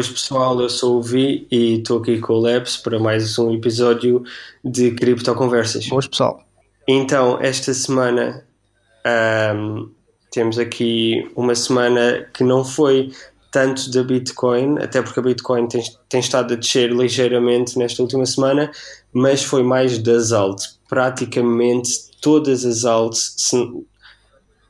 Boas pessoal, eu sou o Vi e estou aqui com o Labs para mais um episódio de Cripto Conversas. Boas pessoal. Então, esta semana um, temos aqui uma semana que não foi tanto da Bitcoin, até porque a Bitcoin tem, tem estado a descer ligeiramente nesta última semana, mas foi mais das alts. Praticamente todas as alts,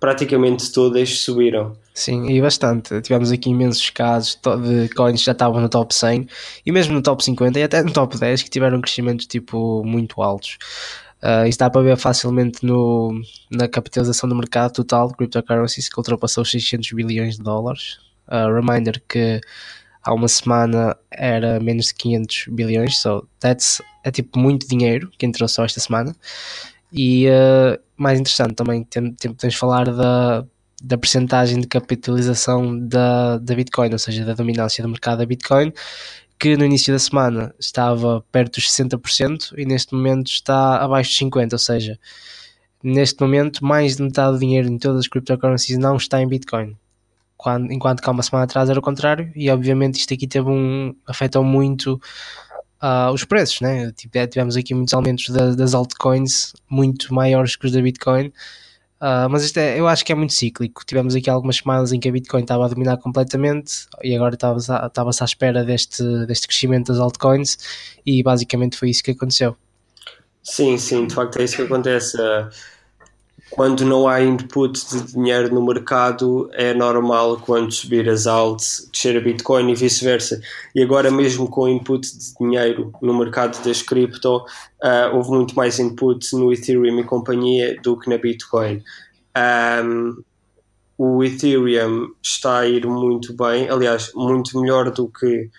praticamente todas subiram. Sim, e bastante. Tivemos aqui imensos casos de coins que já estavam no top 100 e mesmo no top 50 e até no top 10 que tiveram crescimentos tipo muito altos. Uh, isso dá para ver facilmente no, na capitalização do mercado total de cryptocurrencies que ultrapassou os 600 bilhões de dólares. Uh, reminder que há uma semana era menos de 500 bilhões, so that's, é tipo muito dinheiro que entrou só esta semana. E uh, mais interessante também, temos de falar da da percentagem de capitalização da, da Bitcoin, ou seja, da dominância do mercado da Bitcoin, que no início da semana estava perto dos 60% e neste momento está abaixo de 50%, ou seja, neste momento mais de metade do dinheiro em todas as cryptocurrencies não está em Bitcoin. Quando, enquanto que há uma semana atrás era o contrário, e obviamente isto aqui teve um, afetou muito uh, os preços, né? Tipo, é, tivemos aqui muitos aumentos da, das altcoins muito maiores que os da Bitcoin, Uh, mas isto é, eu acho que é muito cíclico. Tivemos aqui algumas semanas em que a Bitcoin estava a dominar completamente e agora estava-se estava à espera deste, deste crescimento das altcoins e basicamente foi isso que aconteceu. Sim, sim, de facto é isso que acontece. Uh, quando não há input de dinheiro no mercado, é normal quando subir as alts, descer a Bitcoin e vice-versa. E agora, mesmo com input de dinheiro no mercado das cripto, uh, houve muito mais input no Ethereum e companhia do que na Bitcoin. Um, o Ethereum está a ir muito bem, aliás, muito melhor do que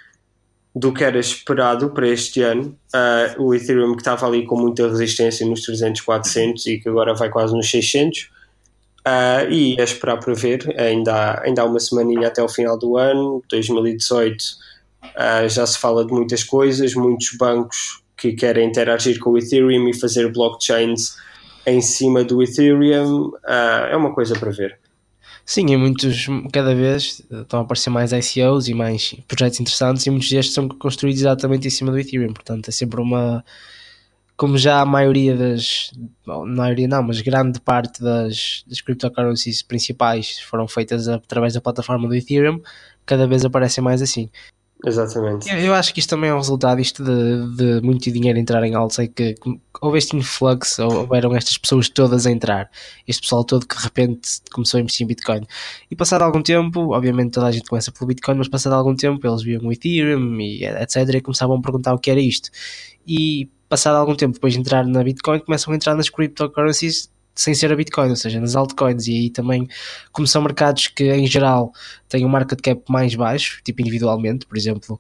do que era esperado para este ano. Uh, o Ethereum que estava ali com muita resistência nos 300, 400 e que agora vai quase nos 600. Uh, ah, e é esperar para ver, ainda há, ainda há uma semaninha até o final do ano, 2018 uh, ah, já se fala de muitas coisas, muitos bancos que querem interagir com o Ethereum e fazer blockchains em cima do Ethereum, é uma coisa para ver. Sim, e muitos, cada vez estão a aparecer mais ICOs e mais projetos interessantes, e muitos destes são construídos exatamente em cima do Ethereum. Portanto, é sempre uma. Como já a maioria das. Bom, maioria não, mas grande parte das, das cryptocurrencies principais foram feitas através da plataforma do Ethereum, cada vez aparecem mais assim. Exatamente. Eu, eu, acho que isto também é um resultado isto de, de muito dinheiro entrar em altos, é que houve este influxo, houveram estas pessoas todas a entrar, este pessoal todo que de repente começou a investir em Bitcoin. E passado algum tempo, obviamente toda a gente começa pelo Bitcoin, mas passado algum tempo eles viam o Ethereum e etc. e começavam a perguntar o que era isto. E passado algum tempo depois de entrar na Bitcoin, começam a entrar nas cryptocurrencies sem ser a Bitcoin, ou seja, nas altcoins, e aí também, como são mercados que em geral têm um market cap mais baixo, tipo individualmente, por exemplo,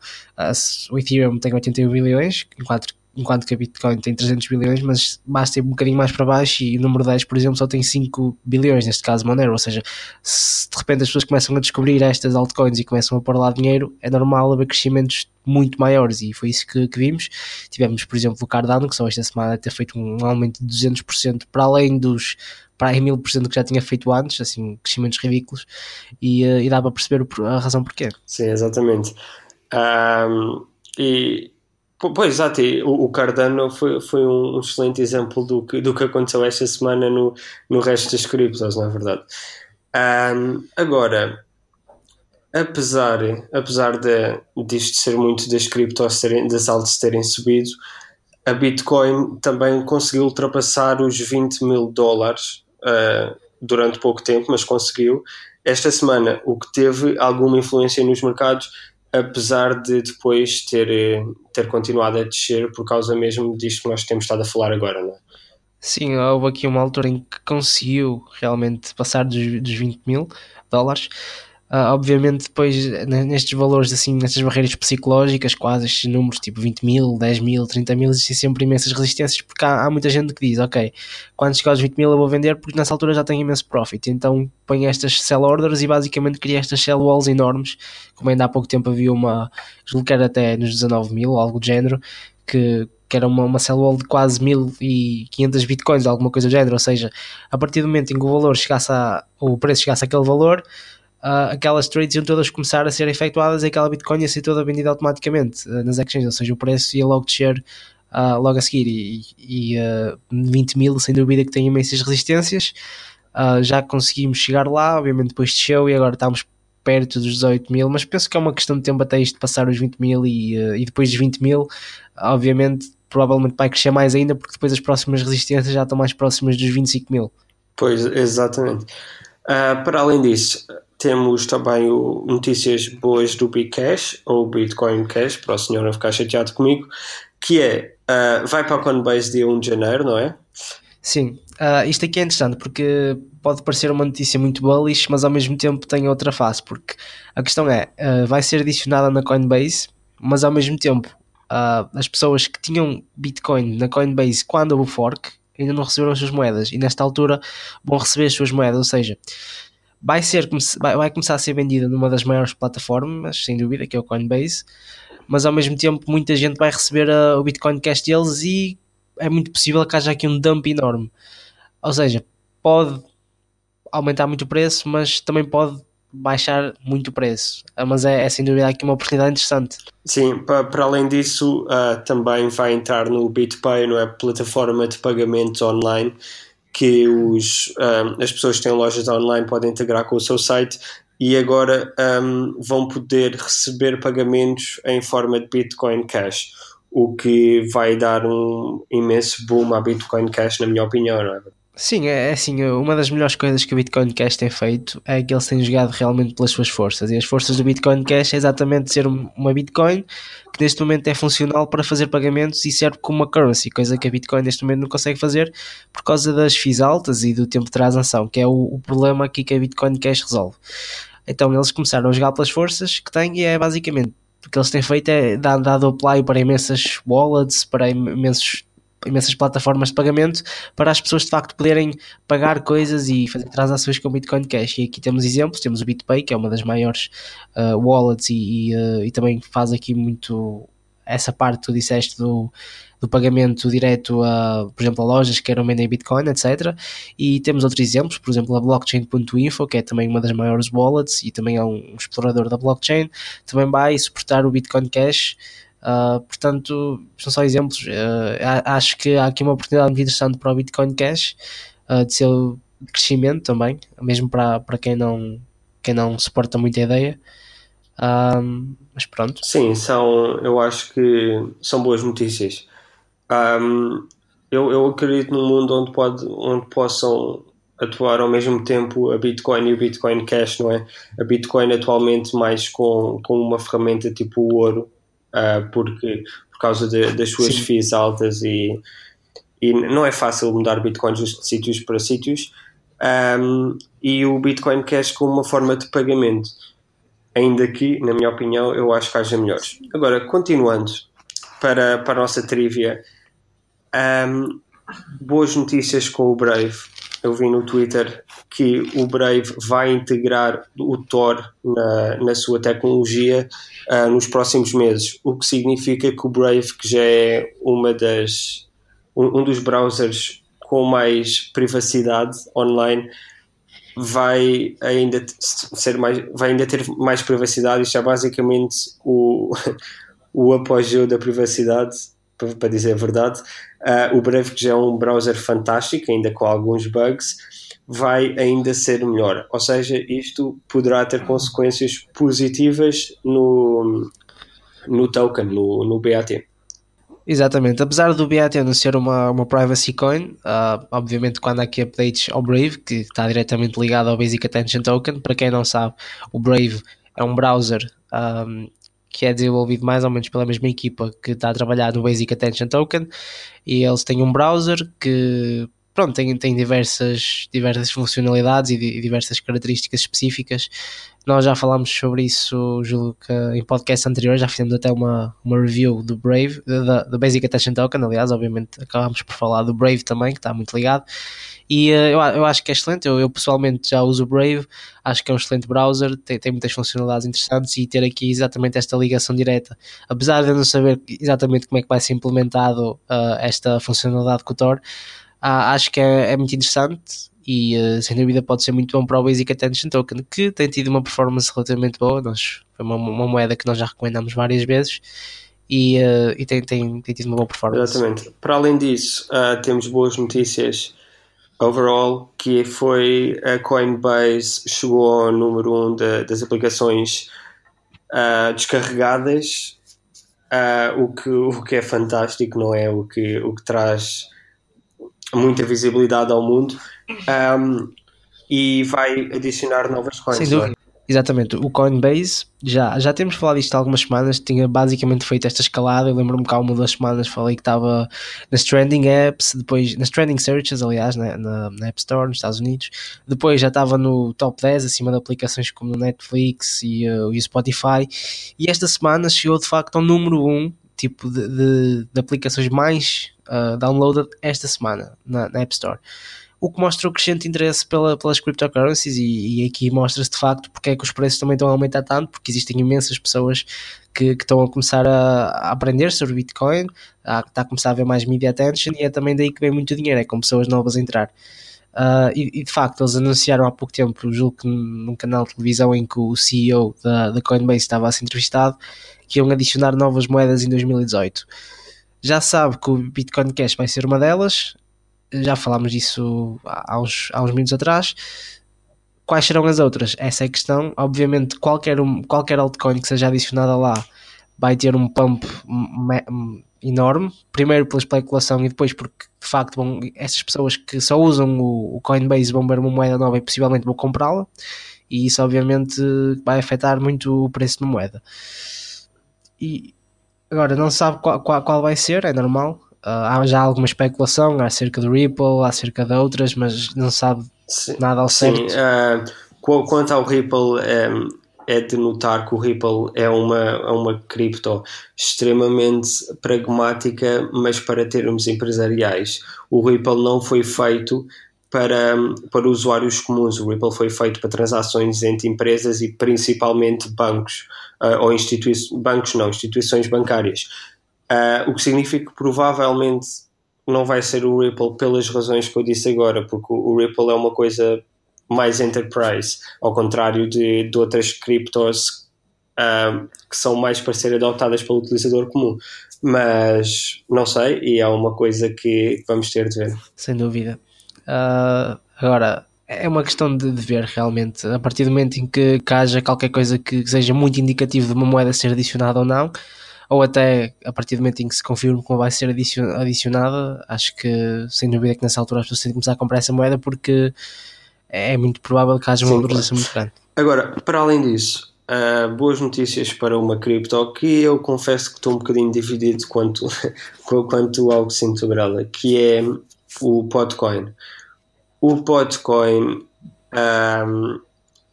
o Ethereum tem 81 bilhões, enquanto enquanto que a Bitcoin tem 300 bilhões, mas basta ir um bocadinho mais para baixo e o número 10, por exemplo, só tem 5 bilhões, neste caso Monero, ou seja, se de repente as pessoas começam a descobrir estas altcoins e começam a pôr lá dinheiro, é normal haver crescimentos muito maiores e foi isso que, que vimos. Tivemos, por exemplo, o Cardano, que só esta semana ter feito um aumento de 200% para além dos para aí 1000% que já tinha feito antes, assim, crescimentos ridículos, e, uh, e dá para perceber a razão porquê. Sim, exatamente. Um, e Pois, exato, o Cardano foi, foi um excelente exemplo do que, do que aconteceu esta semana no, no resto das criptos, é verdade? Um, agora, apesar, apesar de, disto ser muito das criptos terem, das altas terem subido, a Bitcoin também conseguiu ultrapassar os 20 mil dólares uh, durante pouco tempo, mas conseguiu. Esta semana, o que teve alguma influência nos mercados apesar de depois ter, eh, ter continuado a descer por causa mesmo disto que nós temos estado a falar agora, não é? Sim, houve aqui uma altura em que conseguiu realmente passar dos, dos 20 mil dólares Uh, obviamente, depois nestes valores, assim, nestas barreiras psicológicas, quase estes números, tipo 20 mil, 10 mil, 30 mil, existem sempre imensas resistências, porque há, há, muita gente que diz: Ok, quando chegar aos 20 mil eu vou vender, porque nessa altura já tenho imenso profit. Então põe estas sell orders e basicamente cria estas sell walls enormes. Como ainda há pouco tempo havia uma, julgo que era até nos 19 mil, algo do género, que que era uma, uma sell wall de quase 1500 bitcoins, alguma coisa do género, ou seja, a partir do momento em que o valor chegasse a, o preço chegasse àquele valor, uh, aquelas trades iam todas começar a ser efetuadas e aquela Bitcoin ia ser toda vendida automaticamente uh, nas exchanges, ou seja, o preço ia logo descer uh, logo a seguir. E, e 20 mil, sem dúvida, que tem imensas resistências. já conseguimos chegar lá, obviamente depois desceu e agora estamos perto dos 18 mil, mas penso que é uma questão de tempo até isto passar os 20 mil e, e depois dos 20 mil, obviamente, provavelmente vai crescer mais ainda porque depois as próximas resistências já estão mais próximas dos 25 mil. Pois, exatamente. Uh, para além disso, temos também o, notícias boas do Bcash, ou Bitcoin Cash, para o senhor não ficar chateado comigo, que é, uh, vai para a Coinbase dia 1 de janeiro, não é? Sim, uh, isto aqui é interessante porque pode parecer uma notícia muito bullish, mas ao mesmo tempo tem outra face, porque a questão é, uh, vai ser adicionada na Coinbase, mas ao mesmo tempo as pessoas que tinham Bitcoin na Coinbase quando houve o fork ainda não receberam as suas moedas e nesta altura vão receber as suas moedas, ou seja, vai, ser, vai, começar a ser vendida numa das maiores plataformas, sem dúvida, que é o Coinbase, mas ao mesmo tempo muita gente vai receber a, o Bitcoin Cash deles e é muito possível que haja aqui um dump enorme. Ou seja, pode aumentar muito o preço, mas também pode baixar muito o preço. Ah, mas é, é sem dúvida aqui uma oportunidade interessante. Sim, para, para além disso, uh, também vai entrar no BitPay, não é? Plataforma de pagamentos online que os, uh, as pessoas que têm lojas online podem integrar com o seu site e agora um, vão poder receber pagamentos em forma de Bitcoin Cash, o que vai dar um imenso boom à Bitcoin Cash, na minha opinião, não é? Sim, é, é assim, uma das melhores coisas que o Bitcoin Cash tem feito é que eles têm jogado realmente pelas suas forças. E as forças do Bitcoin Cash é exatamente ser uma Bitcoin que neste momento é funcional para fazer pagamentos e serve como uma currency, coisa que a Bitcoin neste momento não consegue fazer por causa das FIIs altas e do tempo de transação, que é o, o problema aqui que a Bitcoin Cash resolve. Então eles começaram a jogar pelas forças que têm e é basicamente o que eles têm feito é dado apply para imensas wallets, para imensos imensas plataformas de pagamento para as pessoas de facto poderem pagar coisas e fazer transações com Bitcoin Cash. E aqui temos exemplos, temos o BitPay, que é uma das maiores uh, wallets e, e, uh, e, também faz aqui muito essa parte que tu disseste do, do pagamento direto a, por exemplo, a lojas que queiram vender Bitcoin, etc. E temos outros exemplos, por exemplo, a blockchain.info, que é também uma das maiores wallets e também é um explorador da blockchain, também vai suportar o Bitcoin Cash Uh, portanto, são só exemplos. Uh, acho que há aqui uma oportunidade muito interessante para o Bitcoin Cash uh, de seu crescimento também, mesmo para, para quem, não, quem não suporta muita ideia. mas pronto. Sim, são, eu acho que são boas notícias. Um, eu, eu acredito num mundo onde, pode, onde possam atuar ao mesmo tempo a Bitcoin e o Bitcoin Cash, não é? A Bitcoin atualmente mais com, com uma ferramenta tipo o ouro, uh, porque, por causa de, das suas Sim. FIIs altas e, e não é fácil mudar bitcoins de sítios para sítios. Um, e o Bitcoin Cash como uma forma de pagamento. Ainda que, na minha opinião, eu acho que haja melhores. Agora, continuando para, para a nossa trivia, um, boas notícias com o Brave eu vi no Twitter que o Brave vai integrar o Tor na, na sua tecnologia uh, nos próximos meses, o que significa que o Brave, que já é uma das, um, um dos browsers com mais privacidade online, vai ainda ser mais vai ainda ter mais privacidade. Isto é basicamente o, o apogeu da privacidade para dizer a verdade Uh, o Brave, que já é um browser fantástico, ainda com alguns bugs, vai ainda ser melhor. Ou seja, isto poderá ter consequências positivas no, no token, no, no BAT. Exatamente, apesar do BAT não ser uma, uma privacy coin, uh, obviamente quando há aqui updates ao Brave, que está diretamente ligado ao Basic Attention Token, para quem não sabe, o Brave é um browser um, que é desenvolvido mais ou menos pela mesma equipa que está a trabalhar no Basic Attention Token e eles têm um browser que pronto, tem, tem diversas, diversas funcionalidades e, e diversas características específicas. Nós já falámos sobre isso, julgo que em podcast anterior já fizemos até uma, uma review do Brave, da Basic Attention Token, aliás, obviamente acabámos por falar do Brave também, que está muito ligado. E uh, eu, eu acho que é excelente. Eu, eu, pessoalmente já uso o Brave, acho que é um excelente browser, tem, tem muitas funcionalidades interessantes e ter aqui exatamente esta ligação direta. Apesar de eu não saber exatamente como é que vai ser implementado uh, esta funcionalidade com o Tor, uh, acho que é, é, muito interessante e uh, sem dúvida pode ser muito bom para o Basic Attention Token, que tem tido uma performance relativamente boa. Nós, foi uma, uma moeda que nós já recomendamos várias vezes e, uh, e tem, tem, tem, tido uma boa performance. Exatamente. Para além disso, uh, temos boas notícias overall, que foi a Coinbase chegou ao número 1 um das aplicações descarregadas, o, que, o que é fantástico, não é? O que, o que traz muita visibilidade ao mundo um, e vai adicionar novas coins. Sem dúvida. Exatamente, o Coinbase, já, já temos falado isto há algumas semanas, tinha basicamente feito esta escalada. Eu lembro-me que há uma ou duas semanas falei que estava nas trending apps, depois nas trending searches, aliás, na, na, na, App Store nos Estados Unidos. Depois já estava no top 10, acima de aplicações como o Netflix e, uh, e o Spotify. E esta semana chegou de facto ao número 1 tipo de, de, de aplicações mais uh, downloaded esta semana na, na App Store o que mostra o crescente interesse pela, pelas cryptocurrencies e, e aqui mostra-se de facto porque é que os preços também estão a aumentar tanto, porque existem imensas pessoas que, que estão a começar a, a, aprender sobre Bitcoin, a, está a começar a haver mais media attention e é também daí que vem muito dinheiro, é com pessoas novas a entrar. Uh, e, e, de facto eles anunciaram há pouco tempo, julgo que num canal de televisão em que o CEO da, da Coinbase estava a ser entrevistado, que iam adicionar novas moedas em 2018 já sabe que o Bitcoin Cash vai ser uma delas, já falámos disso há uns, há uns minutos atrás. Quais serão as outras? Essa é a questão. Obviamente, qualquer, um, qualquer altcoin que seja adicionada lá vai ter um pump enorme. Primeiro pela especulação e depois porque, de facto, vão, essas pessoas que só usam o, o Coinbase vão ver uma moeda nova e possivelmente vão comprá-la. E isso, obviamente, vai afetar muito o preço da moeda. E agora, não sabe qual, qual, qual vai ser, é normal Uh, há já alguma especulação acerca do Ripple, acerca de outras, mas não sabe sim, nada ao certo. Sim, uh, quanto ao Ripple, um, é de notar que o Ripple é uma, é uma cripto extremamente pragmática, mas para termos empresariais. O Ripple não foi feito para, para usuários comuns. O Ripple foi feito para transações entre empresas e principalmente bancos, uh, ou instituições, bancos não, instituições bancárias. Uh, o que significa que provavelmente não vai ser o Ripple pelas razões que eu disse agora, porque o, Ripple é uma coisa mais enterprise, ao contrário de, de outras criptos uh, que são mais para ser adotadas pelo utilizador comum. Mas não sei, e é uma coisa que vamos ter de ver. Sem dúvida. Uh, agora, é uma questão de, de, ver realmente. A partir do momento em que, que haja qualquer coisa que seja muito indicativo de uma moeda ser adicionada ou não, ou até a partir do momento em que se confirme como vai ser adicionada, acho que sem dúvida que nessa altura as pessoas têm que começar a comprar essa moeda porque é muito provável que haja uma valorização muito grande. Agora, para além disso, uh, boas notícias para uma cripto que eu confesso que estou um bocadinho dividido quanto, quanto ao que sinto sobre ela, que é o Podcoin. O Podcoin um, ah,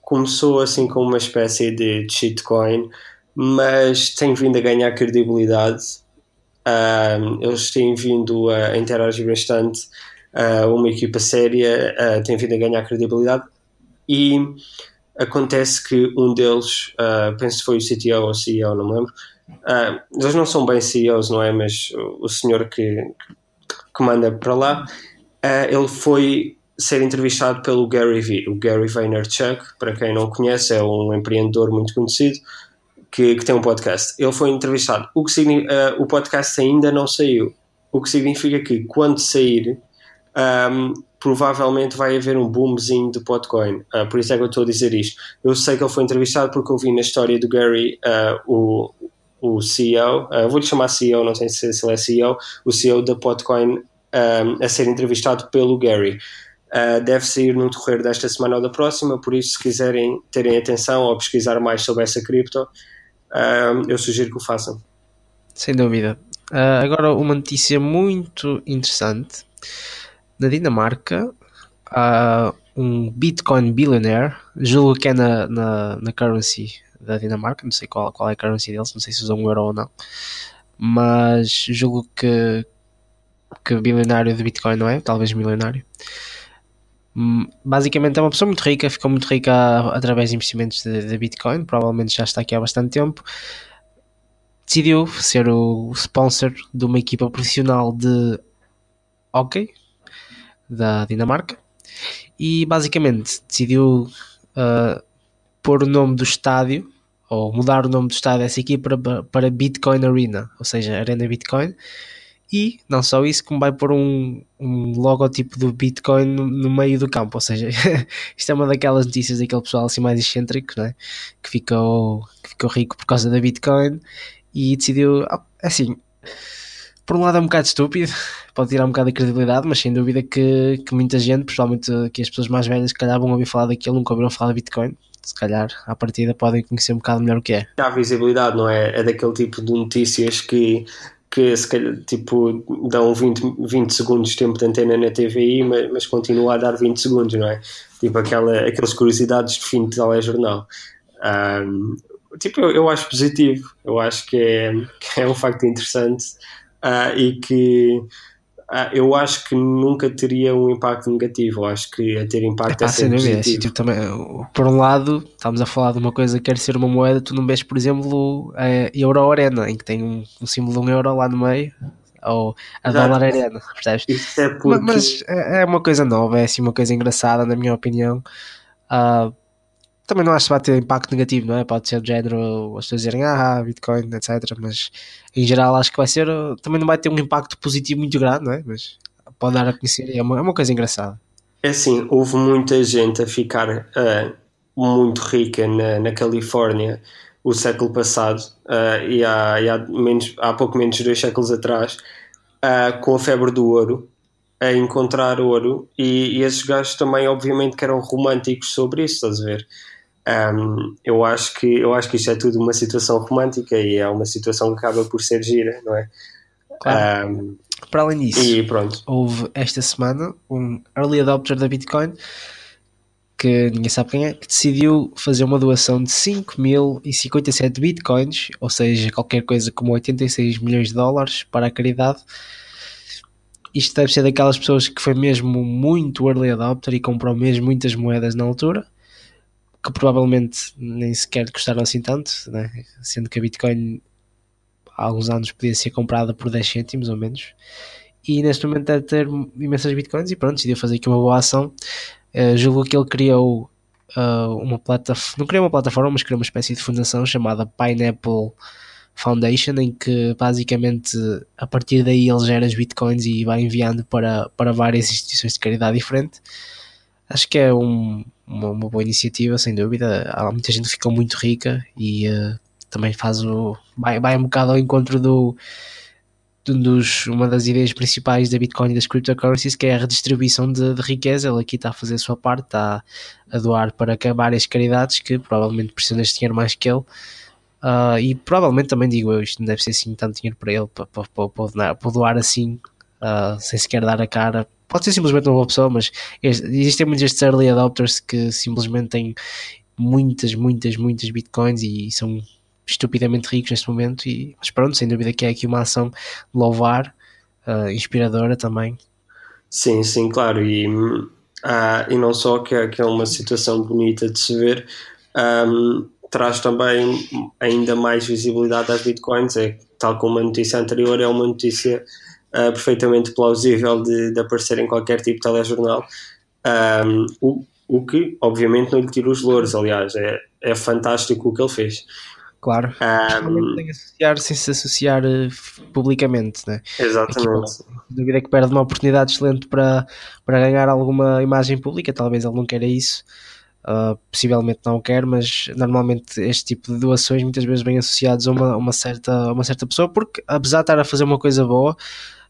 começou assim como uma espécie de shitcoin, mas tem vindo a ganhar credibilidade. Um, eles têm vindo a interagir bastante. Uh, uma equipa séria uh, tem vindo a ganhar credibilidade e acontece que um deles, uh, penso que foi o CTO ou CEO, não me lembro, uh, eles não são bem CEOs, não é? Mas o, senhor que, que manda para lá, ele foi ser entrevistado pelo Gary Vee. O Gary Vaynerchuk, para quem não conhece, é um empreendedor muito conhecido, que, que tem um podcast. Ele foi entrevistado. O, que uh, o podcast ainda não saiu. O que significa que quando sair, um, provavelmente vai haver um boomzinho de Podcoin. Uh, por isso é que eu estou a dizer isto. Eu sei que ele foi entrevistado porque eu vi na história do Gary uh, o, o CEO, uh, vou-lhe chamar CEO, não sei se, se ele é CEO, o CEO da Podcoin um, a ser entrevistado pelo Gary. Uh, deve sair no decorrer desta semana ou da próxima, por isso, se quiserem terem atenção ou pesquisar mais sobre essa cripto, uh, eu sugiro que o façam. Sem dúvida. Uh, agora, uma notícia muito interessante. Na Dinamarca, há um Bitcoin billionaire, julgo que é na, na, na currency da Dinamarca, não sei qual, qual é a currency deles, não sei se usam um euro ou não, mas julgo que, que bilionário de Bitcoin não é, talvez milionário. Hum, basicamente é uma pessoa muito rica, ficou muito rica através de investimentos de, de, Bitcoin, provavelmente já está aqui há bastante tempo. Decidiu ser o sponsor de uma equipa profissional de hockey da Dinamarca e basicamente decidiu uh, pôr o nome do estádio ou mudar o nome do estádio dessa equipa para, para Bitcoin Arena, ou seja, Arena Bitcoin. E não só isso, como vai pôr um, um logotipo do Bitcoin no, no meio do campo. Ou seja, isto é uma daquelas notícias daquele pessoal assim mais excêntrico, né? que, ficou, que ficou rico por causa da Bitcoin e decidiu, ah, assim, por um lado é um bocado estúpido, pode tirar um bocado a credibilidade, mas sem dúvida que, que muita gente, principalmente que as pessoas mais velhas, que calhar vão ouvir falar daquilo, nunca ouviram falar de Bitcoin, se calhar à partida podem conhecer um bocado melhor o que é. Há visibilidade, não é? É daquele tipo de notícias que, que se calhar, tipo, dão 20, 20 segundos de tempo de antena na TVI, mas, mas continua a dar 20 segundos, não é? Tipo aquela, aquelas curiosidades de fim de telejornal. Um, tipo, eu, eu, acho positivo, eu acho que é, que é um facto interessante uh, e que ah, eu acho que nunca teria um impacto negativo. Eu acho que ia ter impacto é sempre dúvida, positivo. Tipo, também, por um lado, estamos a falar de uma coisa que quer ser uma moeda, tu não vês, por exemplo, a Euro Arena, em que tem um, um símbolo de um euro lá no meio, ou a Exato. dólar arena, percebes? Isso é porque... Mas é, é uma coisa nova, é assim uma coisa engraçada, na minha opinião. Uh, também não acho que vai ter impacto negativo, não é? Pode ser do género as pessoas dizerem ah, Bitcoin, etc. Mas em geral acho que vai ser. Também não vai ter um impacto positivo muito grande, não é? Mas pode dar a conhecer é uma, é uma coisa engraçada. É assim, houve muita gente a ficar uh, muito rica na, na Califórnia o século passado uh, e, há, e há, menos, há pouco menos de dois séculos atrás uh, com a febre do ouro a encontrar ouro e, e esses gajos também obviamente que eram românticos sobre isso, estás a ver? Um, eu acho que eu acho que isto é tudo uma situação romântica e é uma situação que acaba por ser gira, não é? Claro. Um, Para além disso, houve esta semana um early adopter da Bitcoin que ninguém sabe quem é, que decidiu fazer uma doação de 5.057 bitcoins, ou seja, qualquer coisa como 86 milhões de dólares para a caridade. Isto deve ser daquelas pessoas que foi mesmo muito early adopter e comprou mesmo muitas moedas na altura que provavelmente nem sequer custaram assim tanto, né? sendo que a Bitcoin há alguns anos podia ser comprada por 10 cêntimos ou menos. E neste momento deve ter imensas bitcoins e pronto, decidiu fazer aqui uma boa ação. Uh, julgo que ele criou uh, uma plataforma, não criou uma plataforma, mas criou uma espécie de fundação chamada Pineapple Foundation, em que basicamente a partir daí ele gera as bitcoins e vai enviando para, para várias instituições de caridade diferente. Acho que é um, uma, uma, boa iniciativa, sem dúvida. Há muita gente que ficou muito rica e uh, também faz o. Vai, vai um bocado ao encontro do, dos, uma das ideias principais da Bitcoin e das cryptocurrencies, que é a redistribuição de, de, riqueza. Ele aqui está a fazer a sua parte, está a doar para várias caridades que provavelmente precisam deste dinheiro mais que ele. Uh, e provavelmente também digo eu, isto não deve ser assim tanto dinheiro para ele para, para, para, para doar assim, uh, sem sequer dar a cara pode ser simplesmente uma boa pessoa, mas existem muitos estes early adopters que simplesmente têm muitas, muitas, muitas bitcoins e são estupidamente ricos neste momento. E, mas pronto, sem dúvida que é aqui uma ação louvar, uh, inspiradora também. Sim, sim, claro. E, uh, e não só que é, que é uma situação bonita de se ver, um, traz também ainda mais visibilidade às bitcoins. É, tal como a notícia anterior, é uma notícia uh, perfeitamente plausível de, de, aparecer em qualquer tipo de telejornal. Um, o, o que, obviamente, não lhe tira os louros, aliás, é, é fantástico o que ele fez. Claro, um, tem que associar sem se associar uh, publicamente, né? Exatamente. Dúvida que perde uma oportunidade excelente para, para ganhar alguma imagem pública, talvez ele não queira isso, uh, possivelmente não quer, mas normalmente este tipo de doações muitas vezes vêm associados a uma, uma, certa, uma certa pessoa, porque apesar de estar a fazer uma coisa boa,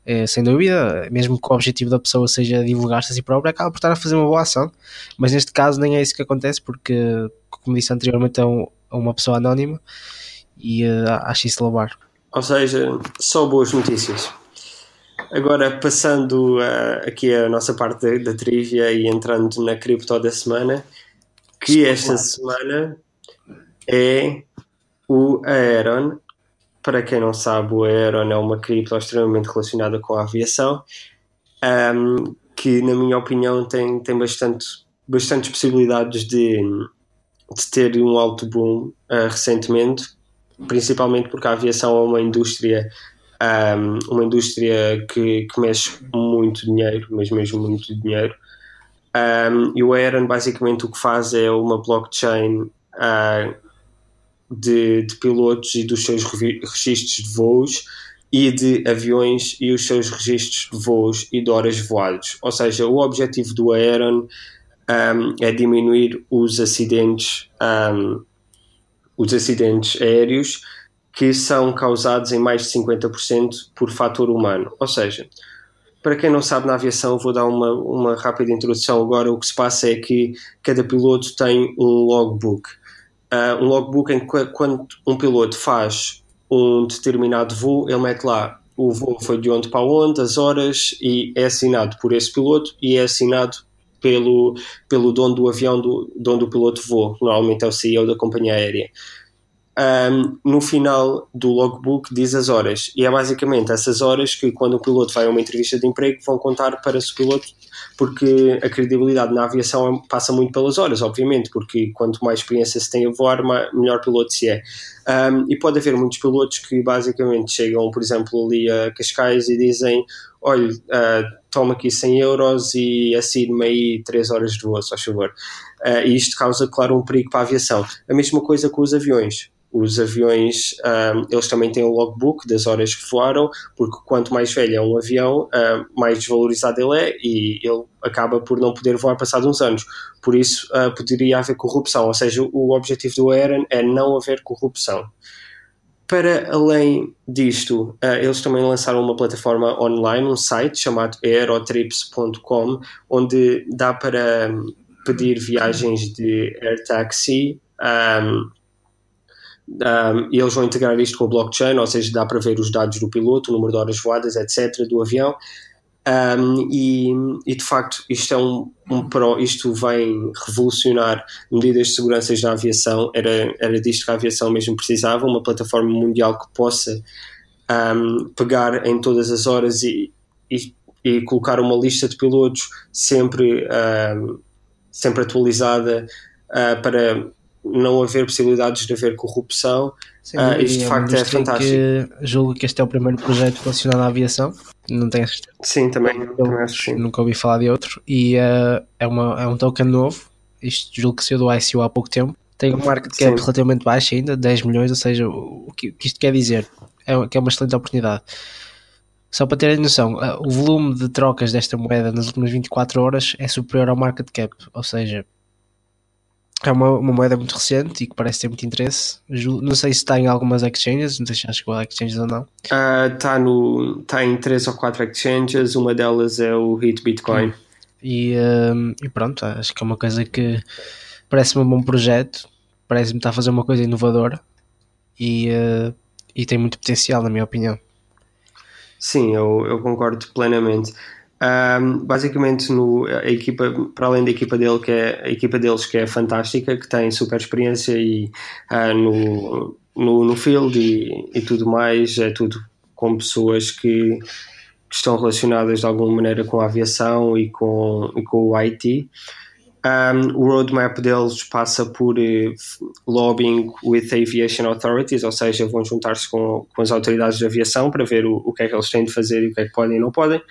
é, sem dúvida, mesmo que o objetivo da pessoa seja divulgar-se a si própria, acaba por estar a fazer uma boa ação, mas neste caso nem é isso que acontece, porque, como disse anteriormente, é um, é uma pessoa anónima e uh, acho isso louvar. Ou seja, só boas notícias. Agora, passando uh, aqui a nossa parte da, da trivia e entrando na cripto da semana, que esta semana é o Aeron para quem não sabe, o Aeron é uma cripto extremamente relacionada com a aviação, um, que, na minha opinião, tem, tem bastante, bastantes possibilidades de, de ter um alto boom uh, recentemente, principalmente porque a aviação é uma indústria um, uma indústria que, que mexe muito dinheiro, mas mesmo muito dinheiro. Um, e o Aeron basicamente o que faz é uma blockchain uh, de, de, pilotos e dos seus registros de voos e de aviões e os seus registros de voos e de horas voadas. Ou seja, o objetivo do Aeron um, é diminuir os acidentes, um, os acidentes aéreos que são causados em mais de 50% por fator humano. Ou seja, para quem não sabe na aviação, vou dar uma, uma rápida introdução agora. O que se passa é que cada piloto tem um logbook. Uh, um logbook em que quando um piloto faz um determinado voo, ele mete lá o voo foi de onde para onde, as horas, e é assinado por esse piloto e é assinado pelo, pelo dono do avião do, de onde o piloto voa. Normalmente é o CEO da companhia aérea um, no final do logbook diz as horas. E é basicamente essas horas que, quando o piloto vai a uma entrevista de emprego, vão contar para o piloto, porque a credibilidade na aviação passa muito pelas horas, obviamente, porque quanto mais experiência se tem a voar, melhor piloto se é. Um, e pode haver muitos pilotos que basicamente chegam, por exemplo, ali a Cascais e dizem: Olha, uh, toma aqui 100 euros e assine-me aí 3 horas de voo, só favor. Uh, e isto causa, claro, um perigo para a aviação. A mesma coisa com os aviões os aviões, um, eles também têm o logbook das horas que voaram, porque quanto mais velho é um avião, um, mais desvalorizado ele é e ele acaba por não poder voar passados uns anos. Por isso, uh, poderia haver corrupção, ou seja, o objetivo do Aeron é não haver corrupção. Para além disto, uh, eles também lançaram uma plataforma online, um site chamado aerotrips.com, onde dá para pedir viagens de air taxi um, um, e eles vão integrar isto com a blockchain, ou seja, dá para ver os dados do piloto, o número de horas voadas, etc., do avião. Um, e, e, de facto isto é um, um pro, isto vem revolucionar medidas de segurança na aviação, era, era disto que a aviação mesmo precisava, uma plataforma mundial que possa um, pegar em todas as horas e, e, e, colocar uma lista de pilotos sempre, sempre atualizada uh, para não haver possibilidades de haver corrupção. Sim, uh, isto de facto é fantástico. Que, julgo que este é o primeiro projeto relacionado à aviação. Não tenho certeza. Sim, também, Eu, também acho sim. Nunca ouvi falar de outro. E uh, é, uma, é um token novo. Isto julgo que saiu do ICO há pouco tempo. Tem um market cap sim. relativamente baixo ainda, 10 milhões, ou seja, o que, o que isto quer dizer é que é uma excelente oportunidade. Só para terem noção, uh, o volume de trocas desta moeda nas últimas 24 horas é superior ao market cap, ou seja, é uma, uma, moeda muito recente e que parece ter muito interesse. Não sei se está em algumas exchanges, não sei se já chegou a exchanges ou não. Está uh, no, tá em 3 ou 4 exchanges, uma delas é o Hit Bitcoin. Hum. E, um, e, pronto, acho que é uma coisa que parece-me um bom projeto, parece-me estar a fazer uma coisa inovadora e, uh, e tem muito potencial, na minha opinião. Sim, eu, eu concordo plenamente. Um, basicamente no, a equipa, para além da equipa dele que é a equipa deles que é fantástica, que tem super experiência e uh, no, no, no field e, e, tudo mais, é tudo com pessoas que, que, estão relacionadas de alguma maneira com a aviação e com, e com o IT. Um, o roadmap deles passa por uh, lobbying with aviation authorities, ou seja, vão juntar-se com, com as autoridades de aviação para ver o, o que é que eles têm de fazer e o que é que podem e não podem.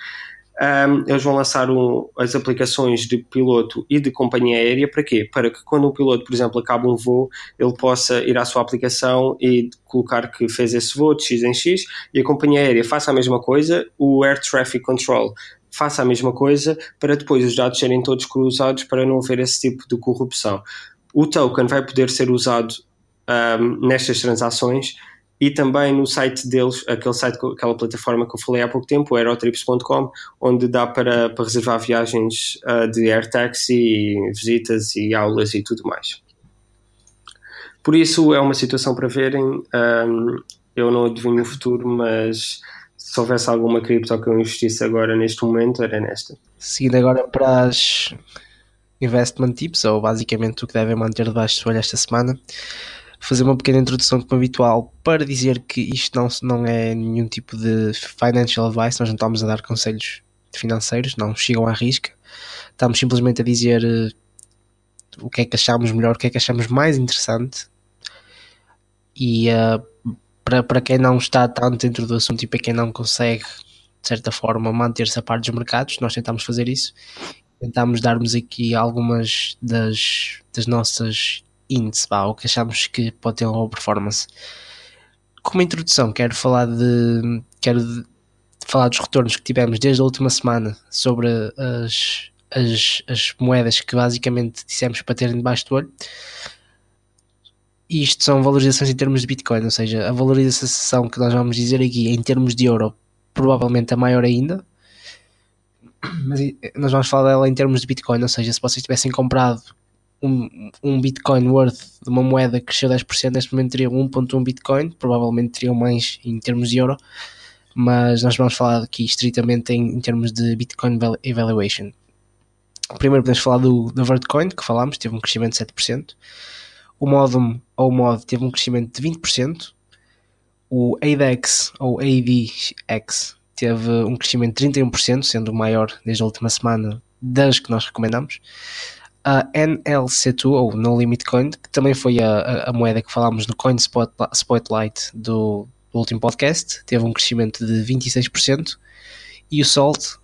Um, eles vão lançar um, as aplicações de piloto e de companhia aérea para quê? Para que quando um piloto, por exemplo, acaba um voo, ele possa ir à sua aplicação e colocar que fez esse voo de X em X e a companhia aérea faça a mesma coisa, o Air Traffic Control faça a mesma coisa para depois os dados serem todos cruzados para não haver esse tipo de corrupção. O token vai poder ser usado um, nestas transações e também no site deles, aquele site, aquela plataforma que eu falei há pouco tempo, aerotrips.com, onde dá para, para reservar viagens uh, de air taxi, visitas e aulas e tudo mais. Por isso é uma situação para verem. Um, eu não adivinho o futuro, mas se houvesse alguma cripto que eu investisse agora neste momento, era nesta. Seguindo agora para as investment tips, ou basicamente o que devem manter debaixo do olho esta semana fazer uma pequena introdução como habitual para dizer que isto não, não é nenhum tipo de financial advice, nós não estamos a dar conselhos financeiros, não chegam à risca, estamos simplesmente a dizer uh, o que é que achamos melhor, o que é que achamos mais interessante. E uh, para, para quem não está tanto dentro do assunto e para quem não consegue de certa forma manter-se a par dos mercados, nós tentamos fazer isso. Tentámos darmos aqui algumas das, das nossas índices, pá, o que achamos que pode ter uma boa performance. Como introdução, quero falar de quero de, falar dos retornos que tivemos desde a última semana sobre as, as, as moedas que basicamente dissemos para terem debaixo do olho. Isto são valorizações em termos de Bitcoin, ou seja, a valorização que nós vamos dizer aqui em termos de euro, provavelmente a maior ainda. Mas nós vamos falar dela em termos de Bitcoin, ou seja, se vocês tivessem comprado um, um Bitcoin worth de uma moeda que cresceu 10%, neste momento teriam 1.1 Bitcoin, provavelmente teriam mais em termos de euro, mas nós vamos falar aqui estritamente em, em termos de Bitcoin Evaluation. Primeiro podemos falar do, do Vertcoin, que falámos, teve um crescimento de 7%. O Modum ou Mod teve um crescimento de 20%. O ADEX ou ADX teve um crescimento de 31%, sendo o maior desde a última semana das que nós recomendamos. A NLC2 ou No Limit Coin, que também foi a, a, moeda que falámos no Coin Spotlight do, do último podcast, teve um crescimento de 26%. E o Salt,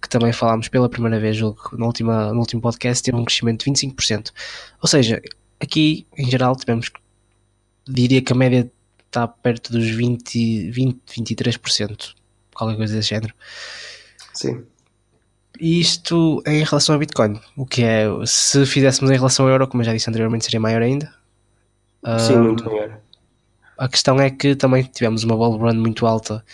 que também falámos pela primeira vez no, última, no último podcast, teve um crescimento de 25%. Ou seja, aqui em geral tivemos, diria que a média está perto dos 20, 20 23%, qualquer coisa desse género. Sim. Isto em relação a Bitcoin, o que é, se fizéssemos em relação ao euro, como eu já disse anteriormente, seria maior ainda. Sim, um, muito maior. A questão é que também tivemos uma bull run muito alta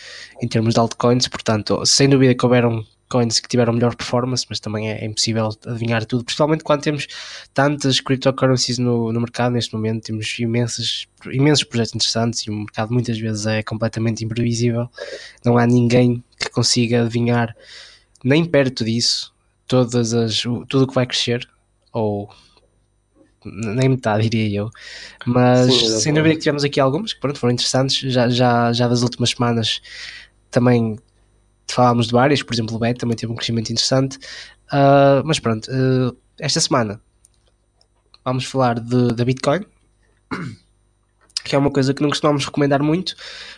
em termos de altcoins, portanto, sem dúvida que houveram coins que tiveram melhor performance, mas também é, é impossível adivinhar tudo, principalmente quando temos tantas cryptocurrencies no, no mercado neste momento, temos imensas, imensos projetos interessantes e o mercado muitas vezes é completamente imprevisível, não há ninguém que consiga adivinhar nem perto disso todas as, tudo o que vai crescer, ou nem metade, diria eu. Mas Sim, sem dúvida que tivemos aqui algumas que pronto, foram interessantes. Já, já, já das últimas semanas também falámos de várias, por exemplo, o BET também teve um crescimento interessante. Uh, mas pronto, uh, esta semana vamos falar da Bitcoin, que é uma coisa que não costumamos recomendar muito,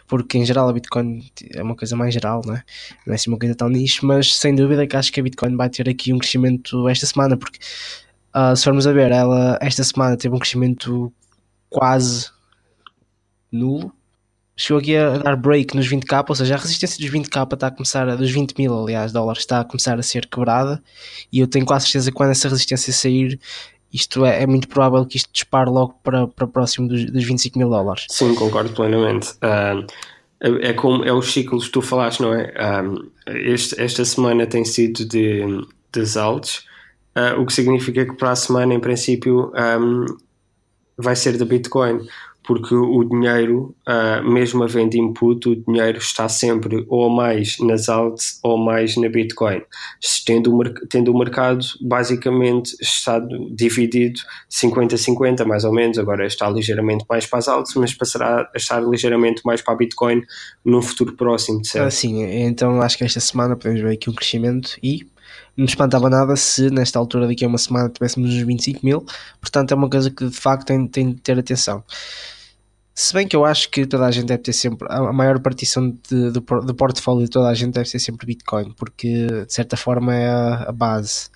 porque em geral a Bitcoin é uma coisa mais geral, não é? Não é assim uma coisa tão nicho, mas sem dúvida que acho que a Bitcoin vai ter aqui um crescimento esta semana, porque uh, se formos a ver, ela esta semana teve um crescimento quase nulo, chegou aqui a dar break nos 20k, ou seja, a resistência dos 20k está a começar, a, dos 20 mil aliás, dólares, está a começar a ser quebrada e eu tenho quase certeza que quando essa resistência sair, isto é, é muito provável que isto dispare logo para, para próximo dos, dos 25 mil dólares. Sim, concordo plenamente. Uh, é, como é os ciclos que tu falaste, não é? este, esta semana tem sido de, de altos, uh, o que significa que para a semana, em princípio, um, vai ser da Bitcoin porque o dinheiro, uh, mesmo havendo input, o dinheiro está sempre ou mais nas alts ou mais na Bitcoin. Tendo o, tendo o mercado, basicamente, está dividido 50-50, mais ou menos. Agora está ligeiramente mais para as altas, mas passará a estar ligeiramente mais para a Bitcoin num futuro próximo, certo? Ah, sim, então acho que esta semana podemos ver aqui um crescimento e não me espantava nada se nesta altura daqui a uma semana tivéssemos uns 25 mil, portanto é uma coisa que de facto tem, tem de ter atenção. Se bem que eu acho que toda a gente deve ter sempre, a maior partição de, portfólio de toda a gente deve ser sempre Bitcoin, porque de certa forma é a, a base.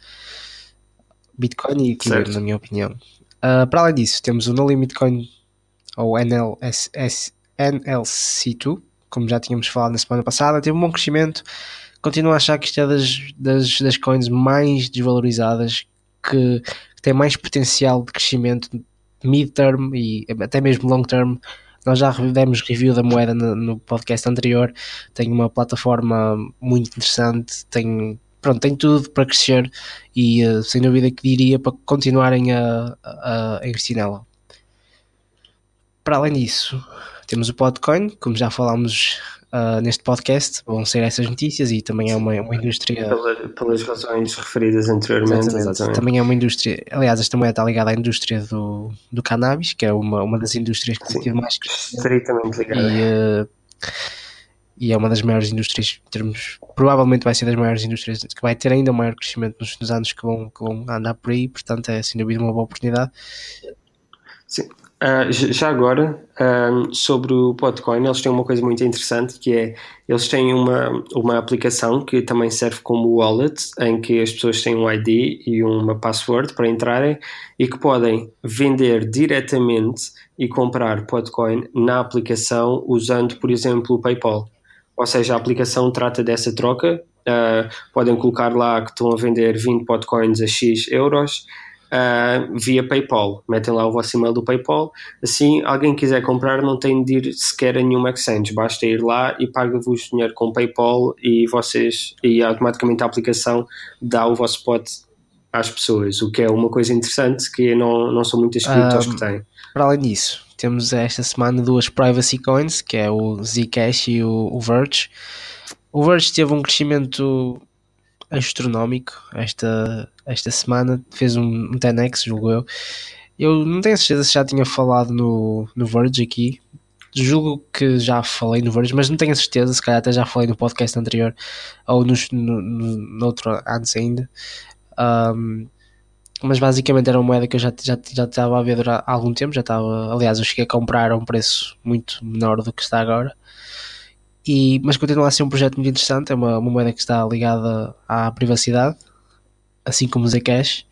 Bitcoin e Ethereum, na minha opinião. Uh, para além disso, temos o No Limit Coin, ou NLS, NLC2, como já tínhamos falado na semana passada, teve um bom crescimento. Continuo a achar que isto é das, das, das coins mais desvalorizadas, que, que tem mais potencial de crescimento mid-term e até mesmo long-term. Nós já demos review da moeda no, podcast anterior. Tem uma plataforma muito interessante, tem, pronto, tem tudo para crescer e uh, sem dúvida que diria para continuarem a, a, a investir nela. Para além disso, temos o Podcoin, como já falámos uh, neste podcast vão ser essas notícias e também é uma, uma indústria. Pela, pelas razões referidas anteriormente, exatamente. exatamente. Também é uma indústria. Aliás, esta moeda está ligada à indústria do, do cannabis, que é uma, uma das indústrias que tem mais Estritamente ligada. E, uh, e é uma das maiores indústrias em termos. Provavelmente vai ser das maiores indústrias que vai ter ainda um maior crescimento nos, nos anos que vão, que vão andar por aí, portanto é sem dúvida uma boa oportunidade. Sim. Uh, já agora, uh, sobre o Podcoin, eles têm uma coisa muito interessante que é eles têm uma, uma aplicação que também serve como wallet, em que as pessoas têm um ID e uma password para entrarem e que podem vender diretamente e comprar Podcoin na aplicação usando, por exemplo, o PayPal. Ou seja, a aplicação trata dessa troca. Uh, podem colocar lá que estão a vender 20 Podcoins a X euros uh, via PayPal. Metem lá o vosso e-mail do PayPal. Assim, alguém quiser comprar, não tem de ir sequer a nenhuma exchange. Basta ir lá e paga-vos dinheiro com PayPal e vocês, e automaticamente a aplicação dá o vosso spot às pessoas, o que é uma coisa interessante que não, não são muitas criptos um, que têm. Para além disso, temos esta semana duas privacy coins, que é o Zcash e o, o Verge. O Verge teve um crescimento astronómico esta, esta semana, fez um, um 10x, julgo eu. Eu não tenho certeza se já tinha falado no, no Verge aqui. Julgo que já falei no Verge, mas não tenho certeza, se calhar até já falei no podcast anterior ou nos, no, no, outro antes ainda. Um, mas basicamente era uma moeda que eu já, já, já estava a ver há algum tempo, já estava, aliás, eu cheguei a comprar a um preço muito menor do que está agora. E, mas continua a ser um projeto muito interessante, é uma, uma moeda que está ligada à privacidade, assim como o Zcash.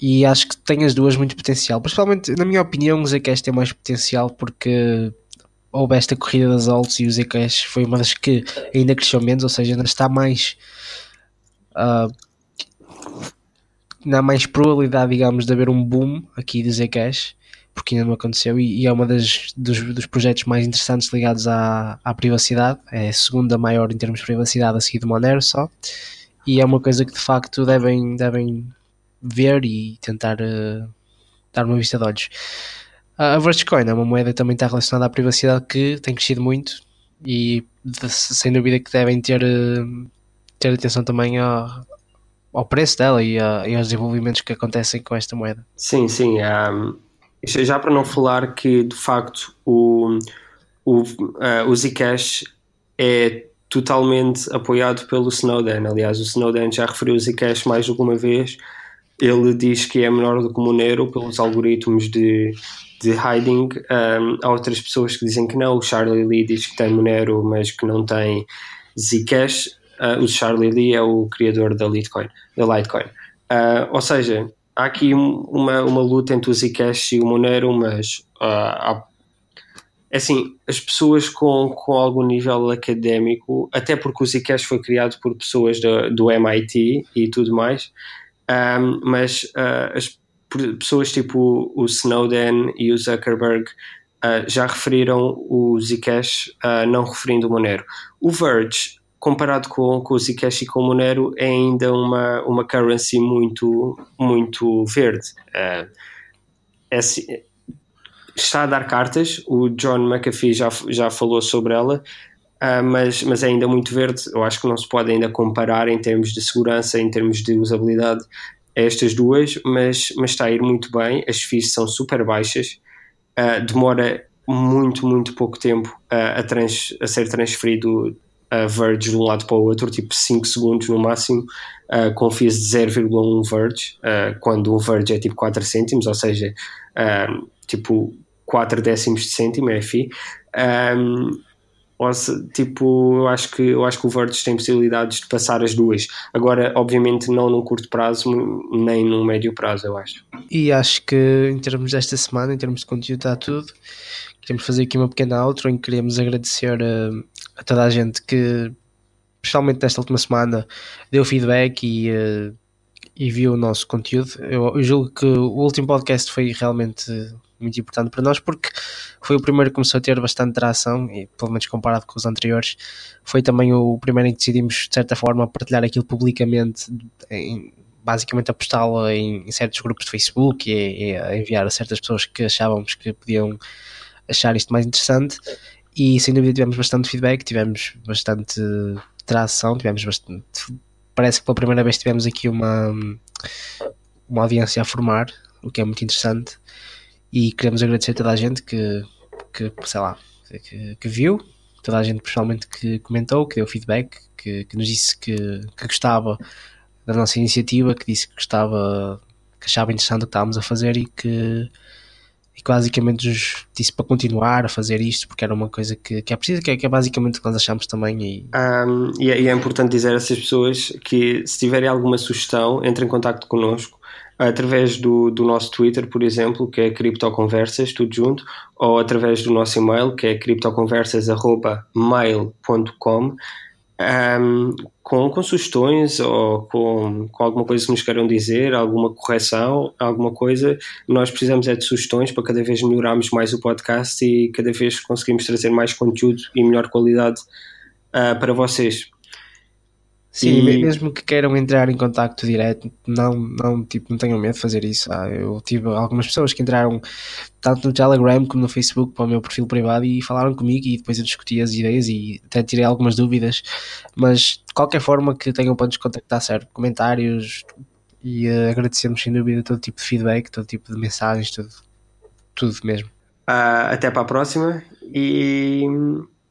E acho que tem as duas muito potencial. Principalmente, na minha opinião, o Zcash tem mais potencial porque houve esta corrida das altos e o Zcash foi uma das que ainda cresceu menos, ou seja, ainda está mais. Uh, há mais probabilidade, digamos, de haver um boom aqui do Zcash porque ainda não aconteceu e, e é uma das dos, dos, projetos mais interessantes ligados à, à privacidade, é a segunda maior em termos de privacidade a seguir do Monero só, e é uma coisa que de facto devem, devem ver e tentar uh, dar uma vista de olhos. A Vergecoin é uma moeda que também está relacionada à privacidade que tem crescido muito e de, sem dúvida que devem ter, uh, ter atenção também ao, ao preço dela e, a, e aos desenvolvimentos que acontecem com esta moeda. Sim, sim. Um é já para não falar que de facto o, o, uh, o Zcash é totalmente apoiado pelo Snowden. Aliás, o Snowden já referiu o Zcash mais alguma vez. Ele diz que é menor do que o Monero pelos algoritmos de, de hiding. Um, há outras pessoas que dizem que não. O Charlie Lee diz que tem Monero, mas que não tem Zcash. Uh, o Charlie Lee é o criador da Litecoin. Da Litecoin. Uh, ou seja, há aqui uma, uma luta entre o Zcash e o Monero, mas uh, há, é assim, as pessoas com, com algum nível académico, até porque o Zcash foi criado por pessoas do, do MIT e tudo mais, um, mas uh, as pessoas tipo o Snowden e o Zuckerberg uh, já referiram o Zcash, não referindo o Monero. O Verge comparado com, com o Zcash e com o Monero, é ainda uma, uma currency muito, muito verde. Uh, é, está a dar cartas, o John McAfee já, já falou sobre ela, uh, mas, mas é ainda muito verde. Eu acho que não se pode ainda comparar em termos de segurança, em termos de usabilidade, estas duas, mas, mas está a ir muito bem. As fees são super baixas, uh, demora muito, muito pouco tempo a, trans, a ser transferido uh, Verge de um lado para o outro, tipo 5 segundos no máximo, uh, com de 0,1 Verge, uh, quando um Verge é tipo 4 cêntimos, ou seja, uh, tipo 4 décimos de cêntimo é fee. Um, ou se, tipo, eu acho que eu acho que o Verge tem possibilidades de passar as duas. Agora, obviamente, não num curto prazo, nem num médio prazo, eu acho. E acho que em termos desta semana, em termos de conteúdo, está tudo. Queremos fazer aqui uma pequena outro em que queremos agradecer a toda a gente que, especialmente nesta última semana, deu feedback e, uh, e viu o nosso conteúdo. Eu, eu, julgo que o último podcast foi realmente muito importante para nós porque foi o primeiro que começou a ter bastante tração e pelo menos comparado com os anteriores foi também o primeiro em que decidimos de certa forma partilhar aquilo publicamente em, basicamente a postá-lo em, em, certos grupos de Facebook e, e, enviar a certas pessoas que achávamos que podiam achar isto mais interessante e sem dúvida tivemos bastante feedback, tivemos bastante tração, tivemos bastante. Parece que pela primeira vez tivemos aqui uma, uma audiência a formar, o que é muito interessante. E queremos agradecer a toda a gente que, que sei lá, que, que viu, toda a gente pessoalmente que comentou, que deu feedback, que, que nos disse que, que gostava da nossa iniciativa, que disse que gostava, que achava interessante o que estávamos a fazer e que e que basicamente nos disse para continuar a fazer isto porque era uma coisa que, que é preciso, que é, que é basicamente o que nós achamos também. E... Um, e, é, e, é, importante dizer a essas pessoas que se tiverem alguma sugestão, entrem em contato connosco através do, do nosso Twitter, por exemplo, que é criptoconversas, tudo junto, ou através do nosso e-mail, que é criptoconversas.mail.com um, com, com sugestões ou com, com alguma coisa que nos queiram dizer, alguma correção, alguma coisa, nós precisamos é de sugestões para cada vez melhorarmos mais o podcast e cada vez conseguimos trazer mais conteúdo e melhor qualidade uh, para vocês. Sim, e... mesmo que queiram entrar em contacto direto, não, não, tipo, não tenham medo de fazer isso. Ah, eu tive algumas pessoas que entraram tanto no Telegram como no Facebook para o meu perfil privado e falaram comigo e depois eu discuti as ideias e até tirei algumas dúvidas. Mas de qualquer forma que tenham para nos contactar, certo? Comentários e uh, agradecemos sem dúvida todo tipo de feedback, todo tipo de mensagens, tudo, tudo mesmo. Uh, até para a próxima e,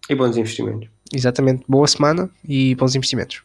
e bons investimentos. Exatamente, boa semana e bons investimentos.